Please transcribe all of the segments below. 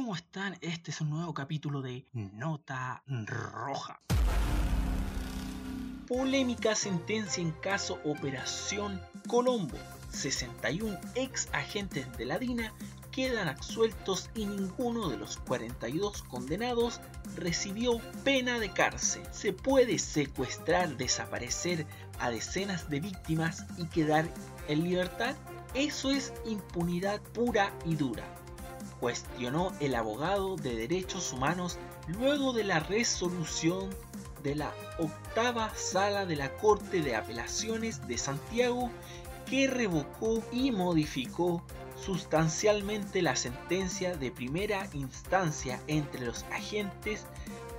¿cómo están? Este es un nuevo capítulo de Nota Roja. Polémica sentencia en caso Operación Colombo. 61 ex agentes de la DINA quedan absueltos y ninguno de los 42 condenados recibió pena de cárcel. Se puede secuestrar, desaparecer a decenas de víctimas y quedar en libertad. Eso es impunidad pura y dura cuestionó el abogado de derechos humanos luego de la resolución de la octava sala de la Corte de Apelaciones de Santiago que revocó y modificó sustancialmente la sentencia de primera instancia entre los agentes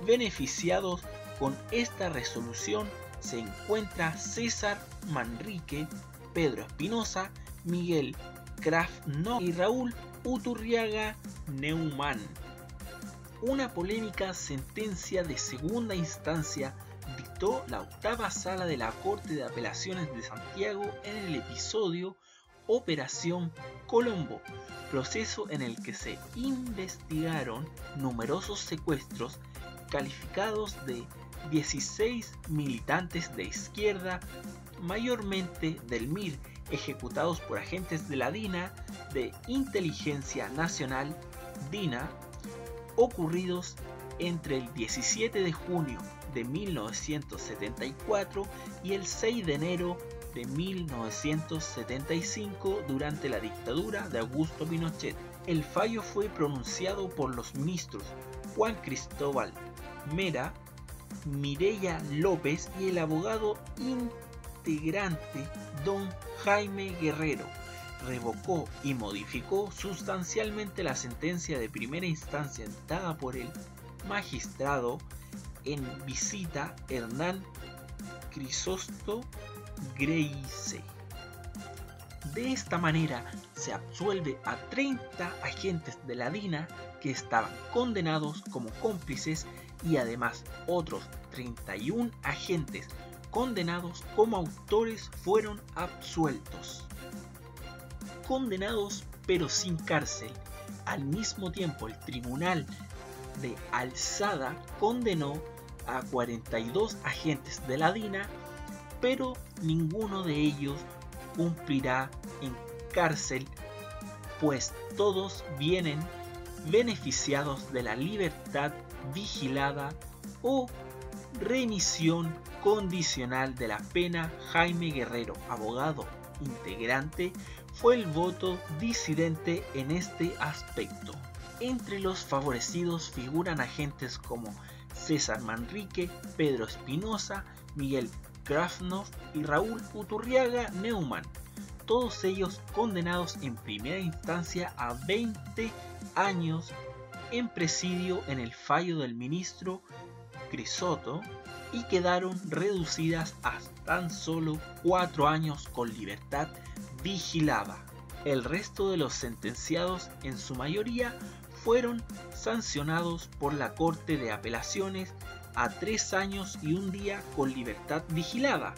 beneficiados. Con esta resolución se encuentra César Manrique, Pedro Espinosa, Miguel Krafno y Raúl Uturriaga Neumann. Una polémica sentencia de segunda instancia dictó la octava sala de la Corte de Apelaciones de Santiago en el episodio Operación Colombo, proceso en el que se investigaron numerosos secuestros calificados de 16 militantes de izquierda, mayormente del MIR, ejecutados por agentes de la DINA de Inteligencia Nacional, DINA, ocurridos entre el 17 de junio de 1974 y el 6 de enero de 1975 durante la dictadura de Augusto Pinochet. El fallo fue pronunciado por los ministros Juan Cristóbal Mera, Mireya López y el abogado integrante don Jaime Guerrero revocó y modificó sustancialmente la sentencia de primera instancia dada por el magistrado en visita Hernán Crisosto Greise. De esta manera se absuelve a 30 agentes de la DINA que estaban condenados como cómplices y además otros 31 agentes condenados como autores fueron absueltos. Condenados pero sin cárcel. Al mismo tiempo el tribunal de Alzada condenó a 42 agentes de la DINA, pero ninguno de ellos cumplirá en cárcel, pues todos vienen beneficiados de la libertad vigilada o remisión condicional de la pena, Jaime Guerrero, abogado integrante, fue el voto disidente en este aspecto. Entre los favorecidos figuran agentes como César Manrique, Pedro Espinosa, Miguel Krafnov y Raúl Uturriaga Neumann, todos ellos condenados en primera instancia a 20 años en presidio en el fallo del ministro Y quedaron reducidas a tan solo 4 años con libertad vigilada. El resto de los sentenciados, en su mayoría, fueron sancionados por la Corte de Apelaciones a 3 años y un día con libertad vigilada,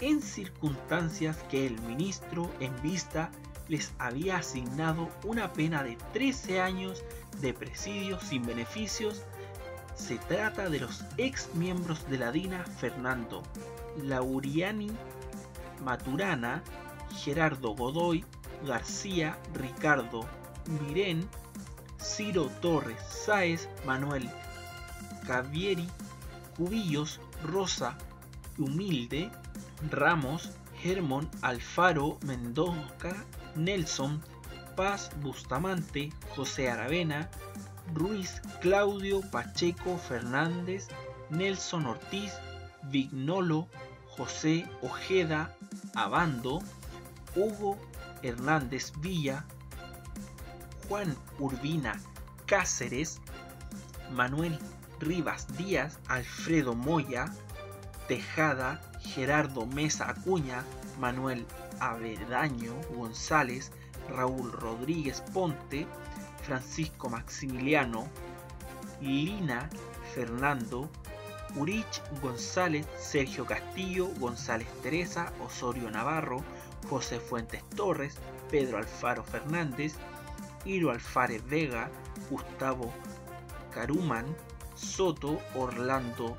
en circunstancias que el ministro en vista les había asignado una pena de 13 años de presidio sin beneficios se trata de los ex miembros de la DINA Fernando Lauriani Maturana, Gerardo Godoy, García, Ricardo Mirén, Ciro Torres Sáez, Manuel Cavieri, Cubillos, Rosa Humilde, Ramos, Germón Alfaro Mendoza, Nelson, Paz Bustamante, José Aravena, Ruiz, Claudio, Pacheco, Fernández, Nelson Ortiz, Vignolo, José Ojeda, Abando, Hugo Hernández Villa, Juan Urbina Cáceres, Manuel Rivas Díaz, Alfredo Moya, Tejada, Gerardo Mesa Acuña, Manuel Avedaño González, Raúl Rodríguez Ponte, Francisco Maximiliano, Lina Fernando, Urich González, Sergio Castillo, González Teresa, Osorio Navarro, José Fuentes Torres, Pedro Alfaro Fernández, Iro Alfárez Vega, Gustavo Caruman, Soto, Orlando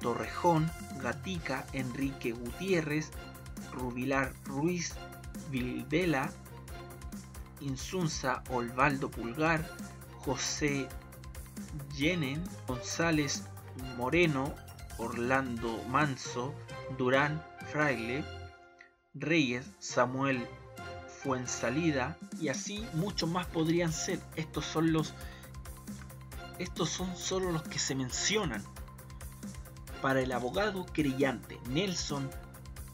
Torrejón, Gatica, Enrique Gutiérrez, Rubilar Ruiz, Vildela, Insunza, Olvaldo Pulgar, José Yenen, González Moreno, Orlando Manso, Durán Fraile, Reyes, Samuel Fuensalida y así muchos más podrían ser. Estos son los estos son solo los que se mencionan. Para el abogado creyente Nelson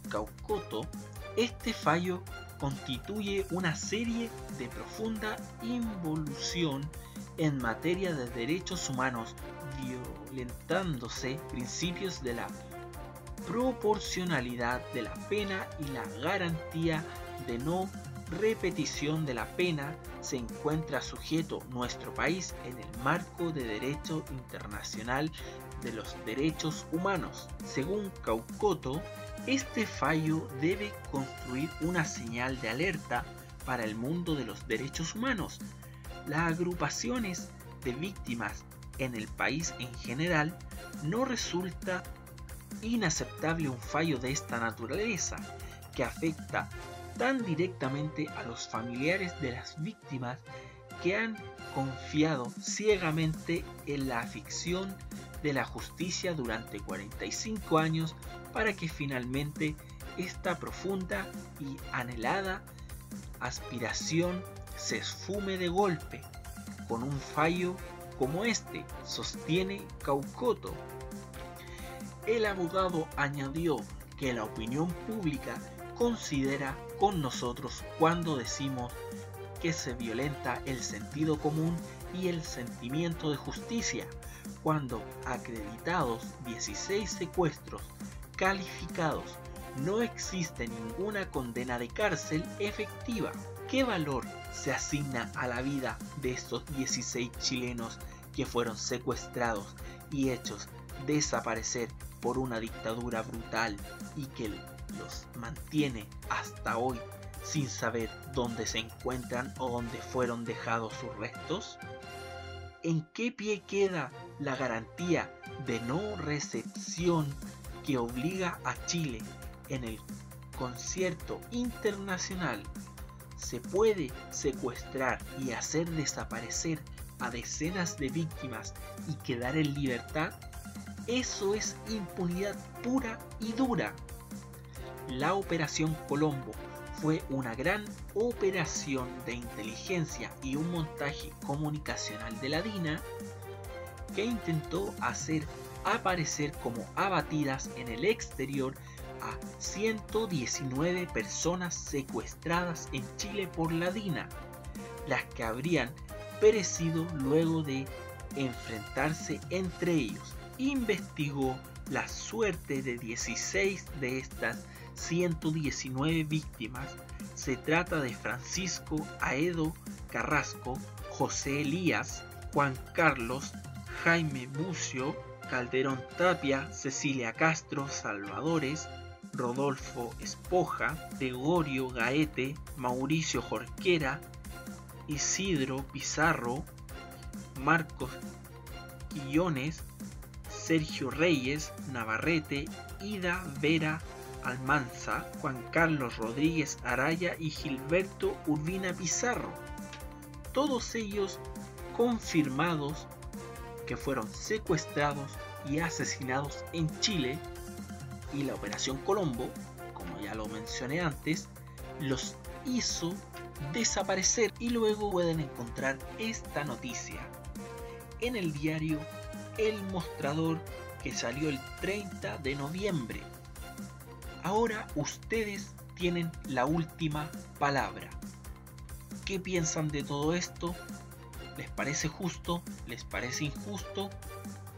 Caucoto, este fallo constituye una serie de profunda involución en materia de derechos humanos, violentándose principios de la proporcionalidad de la pena y la garantía de no repetición de la pena se encuentra sujeto nuestro país en el marco de derecho internacional de los derechos humanos. Según Caucoto, este fallo debe construir una señal de alerta para el mundo de los derechos humanos. Las agrupaciones de víctimas en el país en general no resulta inaceptable un fallo de esta naturaleza que afecta tan directamente a los familiares de las víctimas que han confiado ciegamente en la ficción de la justicia durante 45 años para que finalmente esta profunda y anhelada aspiración se esfume de golpe con un fallo como este, sostiene Caucoto. El abogado añadió que la opinión pública considera con nosotros cuando decimos que se violenta el sentido común y el sentimiento de justicia, cuando acreditados 16 secuestros calificados no existe ninguna condena de cárcel efectiva. ¿Qué valor se asigna a la vida de estos 16 chilenos que fueron secuestrados y hechos desaparecer por una dictadura brutal y que los mantiene hasta hoy sin saber dónde se encuentran o dónde fueron dejados sus restos? ¿En qué pie queda la garantía de no recepción que obliga a Chile en el concierto internacional? Se puede secuestrar y hacer desaparecer a decenas de víctimas y quedar en libertad? Eso es impunidad pura y dura. La Operación Colombo fue una gran operación de inteligencia y un montaje comunicacional de la DINA que intentó hacer aparecer como abatidas en el exterior a 119 personas secuestradas en Chile por la DINA, las que habrían perecido luego de enfrentarse entre ellos. Investigó la suerte de 16 de estas 119 víctimas. Se trata de Francisco Aedo Carrasco, José Elías, Juan Carlos, Jaime Bucio, Calderón Tapia, Cecilia Castro, Salvadores, Rodolfo Espoja, Gregorio Gaete, Mauricio Jorquera, Isidro Pizarro, Marcos Quillones, Sergio Reyes, Navarrete, Ida Vera Almanza, Juan Carlos Rodríguez Araya y Gilberto Urbina Pizarro. Todos ellos confirmados que fueron secuestrados y asesinados en Chile y la Operación Colombo, como ya lo mencioné antes, los hizo desaparecer y luego pueden encontrar esta noticia en el diario El Mostrador que salió el 30 de noviembre. Ahora ustedes tienen la última palabra. ¿Qué piensan de todo esto? ¿Les parece justo? ¿Les parece injusto?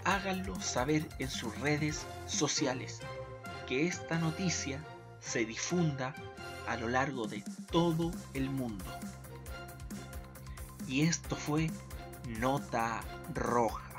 Háganlo saber en sus redes sociales. Que esta noticia se difunda a lo largo de todo el mundo. Y esto fue Nota Roja.